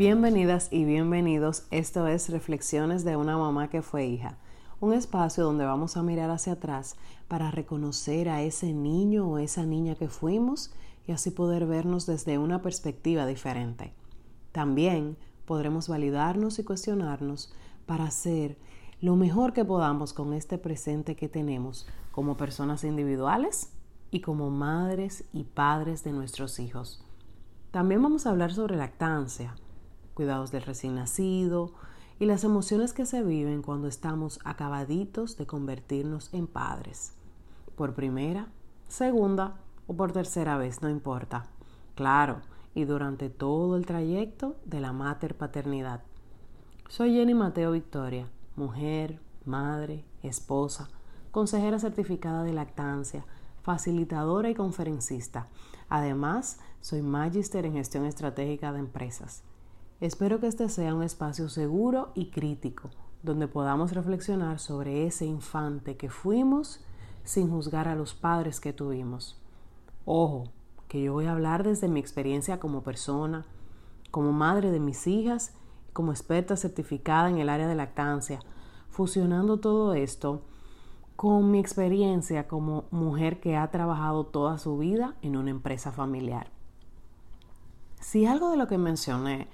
Bienvenidas y bienvenidos. Esto es Reflexiones de una mamá que fue hija. Un espacio donde vamos a mirar hacia atrás para reconocer a ese niño o esa niña que fuimos y así poder vernos desde una perspectiva diferente. También podremos validarnos y cuestionarnos para hacer lo mejor que podamos con este presente que tenemos como personas individuales y como madres y padres de nuestros hijos. También vamos a hablar sobre lactancia cuidados del recién nacido y las emociones que se viven cuando estamos acabaditos de convertirnos en padres. Por primera, segunda o por tercera vez, no importa. Claro, y durante todo el trayecto de la mater paternidad. Soy Jenny Mateo Victoria, mujer, madre, esposa, consejera certificada de lactancia, facilitadora y conferencista. Además, soy magíster en gestión estratégica de empresas. Espero que este sea un espacio seguro y crítico, donde podamos reflexionar sobre ese infante que fuimos sin juzgar a los padres que tuvimos. Ojo, que yo voy a hablar desde mi experiencia como persona, como madre de mis hijas, como experta certificada en el área de lactancia, fusionando todo esto con mi experiencia como mujer que ha trabajado toda su vida en una empresa familiar. Si algo de lo que mencioné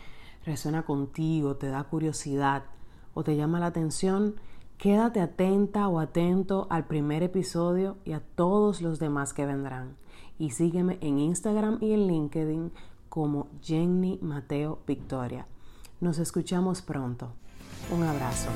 resuena contigo, te da curiosidad o te llama la atención, quédate atenta o atento al primer episodio y a todos los demás que vendrán. Y sígueme en Instagram y en LinkedIn como Jenny Mateo Victoria. Nos escuchamos pronto. Un abrazo.